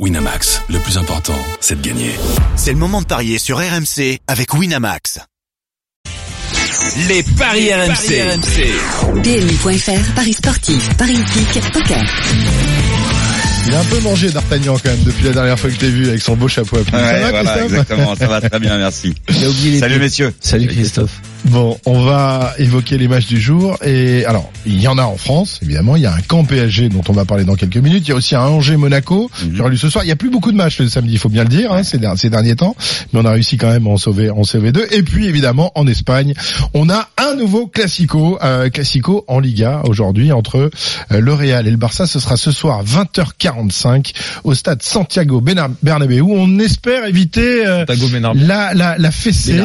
Winamax, le plus important, c'est de gagner. C'est le moment de parier sur RMC avec Winamax. Les paris, RMC. PMU.fr, Paris sportif, Paris hippique, poker. Il a un peu mangé d'Artagnan quand même depuis la dernière fois que je l'ai vu avec son beau chapeau à. Ouais, ça va, voilà, Christophe exactement, ça va très bien, merci. Oublié les Salut messieurs. Salut Christophe. Bon, on va évoquer les matchs du jour et alors il y en a en France évidemment. Il y a un camp PSG dont on va parler dans quelques minutes. Il y a aussi un Angers Monaco Mhm. qui aura lieu ce soir. Il y a plus beaucoup de matchs le samedi, il faut bien le dire, hein, ces, der- ces derniers temps, mais on a réussi quand même à en sauver, en sauver deux. Et puis évidemment en Espagne, on a un nouveau classico, euh, classico en Liga aujourd'hui entre euh, le Real et le Barça. Ce sera ce soir 20h45 au stade Santiago Bernabéu. On espère éviter euh, la, fessée,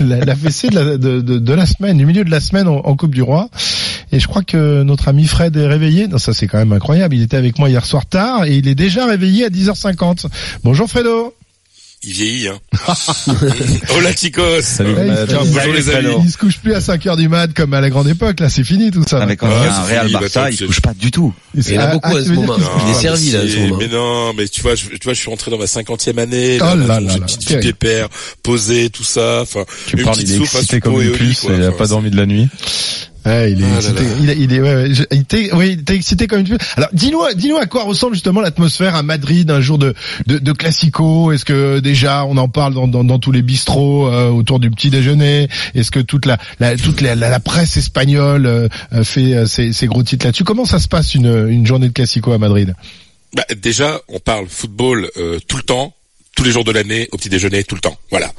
la, la fessée de la, semaine, du milieu de la semaine en, en Coupe du Roi. Et je crois que notre ami Fred est réveillé. Non, ça c'est quand même incroyable. Il était avec moi hier soir tard et il est déjà réveillé à 10h50. Bonjour Fredo. Il vieillit, hein. Hola chicos. Salut. Ouais, il, Euh, se- bonjour Salut, les amis. Il se couche plus à 5h du mat comme à la grande époque. Là, c'est fini tout ça. Avec Ah, un Real fini, Barça, bah, il se couche pas du tout. Il y en a beaucoup ah, à ce moment. Il est servi, là, à ce c'est- moment. Mais non, mais tu vois, je, tu vois, je suis rentré dans ma cinquantième année, Oh là, là là, là j'ai une là, petite pépère, posée, tout ça, enfin, Tu une parles, petite il est soupe, excité comme une et puce, quoi, il a pas dormi de la nuit. Ouais, il est Ah excité. là. Il, est- il est, ouais, il t'est, oui, il t'est excité comme une. Alors, dis-nous, dis-nous à quoi ressemble justement l'atmosphère à Madrid un jour de de, de classico. Est-ce que déjà on en parle dans, dans, dans tous les bistrots euh, autour du petit déjeuner? Est-ce que toute la, la toute la, la, la presse espagnole euh, euh, fait euh, ses, ses gros titres là-dessus? Comment ça se passe une une journée de classico à Madrid? Bah, déjà, on parle football euh, tout le temps, tous les jours de l'année, au petit déjeuner, tout le temps. Voilà,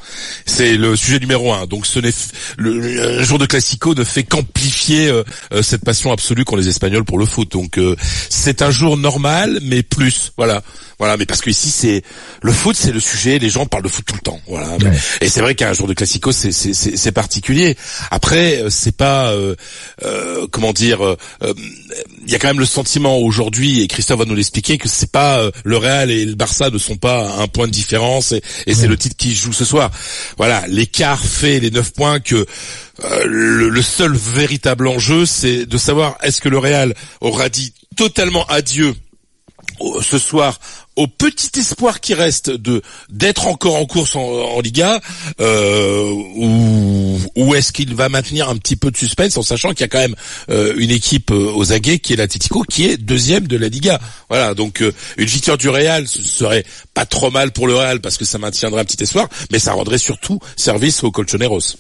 c'est le sujet numéro un. Donc, ce n'est le, le- jour de classico ne fait qu'amplifier euh, euh, cette passion absolue qu'ont les Espagnols pour le foot. Donc, euh, c'est un jour normal, mais plus. Voilà, voilà. Mais parce que ici, c'est le foot, c'est le sujet. Les gens parlent de foot tout le temps. Voilà. Ouais. Et c'est vrai qu'un jour de classico, c'est c'est particulier. Après, euh, c'est pas euh, euh, comment dire. euh, Il y a quand même le sentiment aujourd'hui, et Christophe va nous l'expliquer, que c'est pas euh, le Real et le Barça ne sont pas à un point de différence, et, et c'est le titre qui joue ce soir. Voilà, l'écart fait les neuf points que euh, le, le seul véritable enjeu, c'est de savoir est-ce que le Real aura dit totalement adieu au- ce soir au petit espoir qui reste de d'être encore en course en, en Liga euh, ou, ou est-ce qu'il va maintenir un petit peu de suspense en sachant qu'il y a quand même euh, une équipe euh, aux aguets qui est l'Atletico qui est deuxième de la Liga voilà donc euh, une victoire du Real serait pas trop mal pour le Real parce que ça maintiendrait un petit espoir mais ça rendrait surtout service aux Colchoneros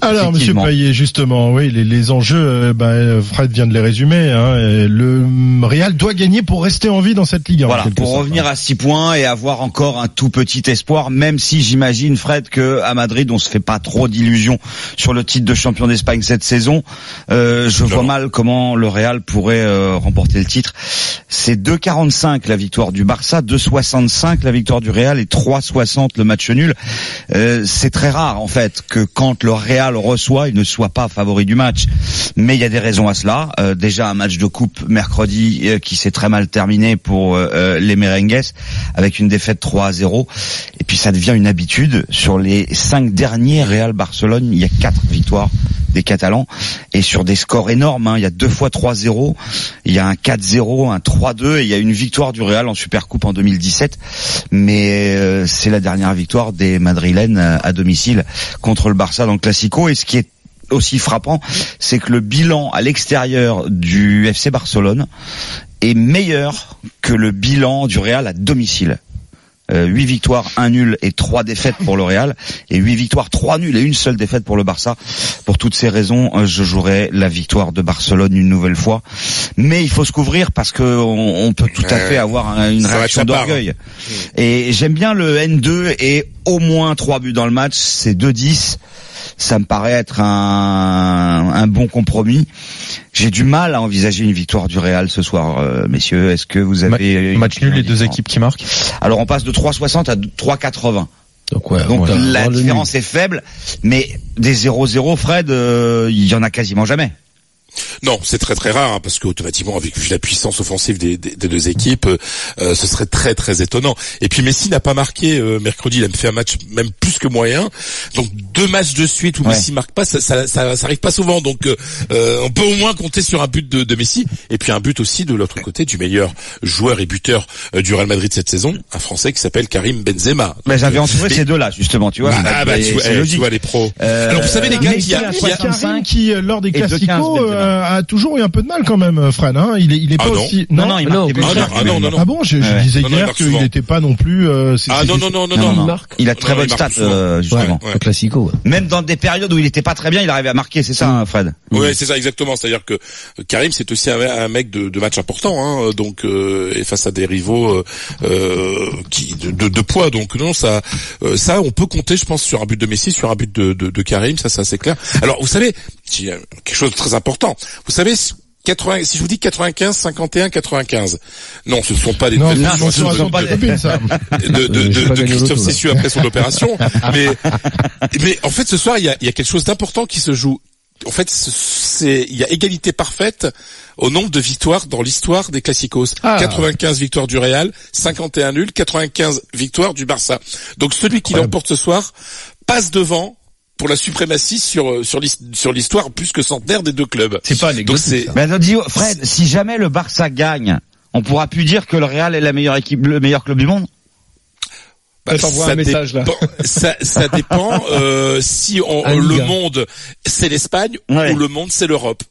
Alors, Monsieur. Payet, justement, oui, les, les enjeux, euh, ben, Fred vient de les résumer. Hein, le Real doit gagner pour rester en vie dans cette ligue. en Voilà, pour sorte. revenir à 6 points et avoir encore un tout petit espoir, même si j'imagine Fred que à Madrid on se fait pas trop d'illusions sur le titre de champion d'Espagne cette saison. Euh, je vois mal comment le Real pourrait euh, remporter le titre. C'est 2,45 la victoire du Barça, 2,65 la victoire du Real et 3,60 le match nul. Euh, c'est très rare en fait que quand le Real reçoit, il ne soit pas favori du match. Mais il y a des raisons à cela. Euh, déjà un match de coupe mercredi euh, qui s'est très mal terminé pour les Merengues avec une défaite 3 à 0. Et puis ça devient une habitude. Sur les cinq derniers Real Barcelone, il y a quatre victoires des Catalans et sur des scores énormes. hein. Il y a deux fois 3-0, il y a un 4-0, un 3-2 et il y a une victoire du Real en Supercoupe en 2017. Mais euh, c'est la dernière victoire des Madrilènes euh, à domicile contre le Barça dans le Classico. Et ce qui est aussi frappant, c'est que le bilan à l'extérieur du FC Barcelone est meilleur que le bilan du Real à domicile. Euh, 8 victoires, 1 nul et 3 défaites pour le Real et 8 victoires, 3 nuls et une seule défaite pour le Barça. Pour toutes ces raisons, euh, je jouerai la victoire de Barcelone une nouvelle fois. Mais il faut se couvrir parce que on, on peut tout à fait avoir un- une Ça réaction part, d'orgueil. Et j'aime bien le N2 et au moins 3 buts dans le match, c'est 2-10. Ça me paraît être un, un bon compromis. J'ai du mal à envisager une victoire du Real ce soir, euh, messieurs. Est-ce que vous avez une Match nul, les deux équipes qui marquent. Alors on passe de 3,60 à 3,80. Donc ouais, Donc ouais. la différence est faible, mais des 0-0, Fred, euh, il y en a quasiment jamais. Non, c'est très très rare hein, parce qu'automatiquement, avec la puissance offensive des, des- des deux équipes, euh, ce serait très très étonnant. Et puis Messi n'a pas marqué euh, mercredi, il a fait un match même plus que moyen. Donc deux matchs de suite où Ouais. Messi marque pas, ça, ça, ça, ça arrive pas souvent. Donc euh, euh, on peut au moins compter sur un but de, de Messi et puis un but aussi de l'autre côté du meilleur joueur et buteur euh, du Real Madrid cette saison, un Français qui s'appelle Karim Benzema. Mais j'avais euh, entouré mais- ces deux-là, justement, tu vois. ah bah tu, c'est eh, tu vois les pros. Euh, Alors vous savez les gars, Messi qui a, qui a- 65, qui euh, lors des et de classicos 15 Benzema. euh, a toujours eu un peu de mal quand même, Fred. Hein il est, il est Ah pas non. aussi. Non, non, il ah non, ah non, non, non. Ah bon, je, je Ouais. disais hier qu'il n'était pas non plus. euh, c'est- Ah non non non non Non, non. non, marque. Il a très stats, souvent. euh, justement. Ouais. Classico. ouais. Même dans des périodes où il était pas très bien, il arrivait à marquer, c'est ça, hein, Fred? Ouais, c'est ça exactement. C'est-à-dire que Karim, c'est aussi un, un mec de, de match important, hein, donc euh, et face à des rivaux euh, euh, qui de, de, de poids. Donc non, ça, euh, ça, on peut compter, je pense, sur un but de Messi, sur un but de, de, de Karim. Ça, ça c'est clair. Alors, vous savez, il y a quelque chose de très important. Vous savez. 80, si je vous dis 95, 51, 95, non, ce ne sont pas des Non, des- c'est ce sont pas des- copines, ça. de, de, pas de Christophe. Cessieux après son opération. Mais, mais en fait, ce soir, il y a, il y a quelque chose d'important qui se joue. En fait, c'est il y a égalité parfaite au nombre de victoires dans l'histoire des classicos. Ah. 95 victoires du Real, 51 nuls, 95 victoires du Barça. Donc celui qui l'emporte ce soir passe devant pour la suprématie sur euh, sur l'his- sur l'histoire plus que centenaire des deux clubs. C'est pas anecdotique. dis, Fred, si jamais le Barça gagne, on pourra plus dire que le Real est la meilleure équipe, le meilleur club du monde? Bah, ça un message, là. Ça, ça dépend euh, si on, le monde c'est l'Espagne Ouais. ou le monde c'est l'Europe.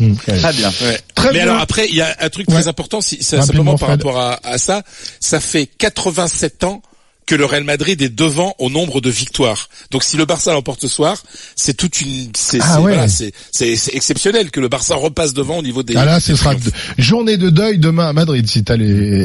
Hum, Très bien. Très Mais bien. alors après il y a un truc Ouais. très important, si, simplement par Fred. rapport à, à ça, ça fait 87 ans que le Real Madrid est devant au nombre de victoires. Donc si le Barça l'emporte ce soir, c'est toute une, c'est, Ah ouais. voilà, c'est, c'est, c'est exceptionnel que le Barça repasse devant au niveau des. Ah là, ce sera journée de deuil demain à Madrid, si tel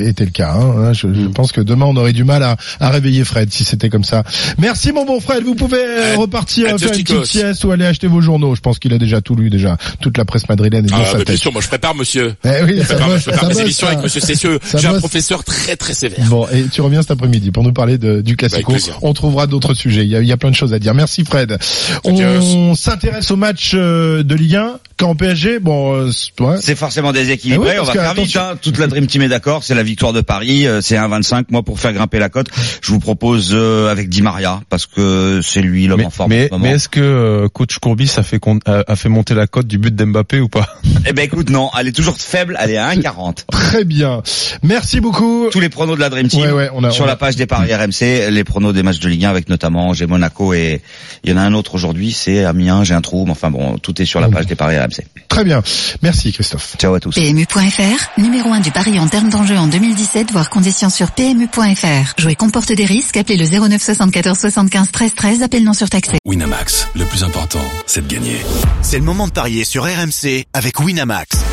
était le cas. hein. Je, je pense que demain, on aurait du mal à, à réveiller Fred si c'était comme ça. Merci, mon bon Fred. Vous pouvez euh, repartir faire une petite sieste ou aller acheter vos journaux. Je pense qu'il a déjà tout lu déjà. Toute la presse madrilène est dans Ah, sa bah, bien sûr, moi je prépare, monsieur. Eh oui, Je ça prépare, bosse, je prépare ça mes bosse, émissions ça. avec Monsieur Cessieux. J'ai un professeur très très sévère. Bon, et tu reviens cet après-midi pour nous parler de, du classico. On trouvera d'autres sujets. Il y, a, il y a plein de choses à dire. Merci Fred. On s'intéresse au match euh, de Ligue 1 quand PSG. Bon, euh, c'est- ouais. C'est forcément déséquilibré. Ah oui, on va faire vite. attention. hein. Toute la Dream Team est d'accord. C'est la victoire de Paris. euh, C'est 1,25. Moi, pour faire grimper la cote, je vous propose euh, avec Di Maria parce que c'est lui l'homme en forme. mais, est-ce que euh, coach Courbis a fait con- a, a fait monter la cote du but d'Mbappé ou pas? Eh ben écoute, non, elle est toujours faible. Elle est à 1,40. Très bien. Merci beaucoup. Tous les pronos de la Dream Team Ouais, ouais, on a- sur on a- la page des paris RMC, les pronos des matchs de Ligue 1 avec notamment j'ai Monaco et il y en a un autre aujourd'hui, c'est Amiens, j'ai un trou, mais enfin bon, tout est sur la page des paris RMC. Très bien. Merci Christophe. Ciao à tous. PMU.fr, numéro 1 du pari en termes d'enjeu en 2017, voire conditions sur PMU.fr. Jouer comporte des risques, appelez le 09 74 75 13 13, appel non surtaxé. Winamax, le plus important, c'est de gagner. C'est le moment de parier sur RMC avec Winamax.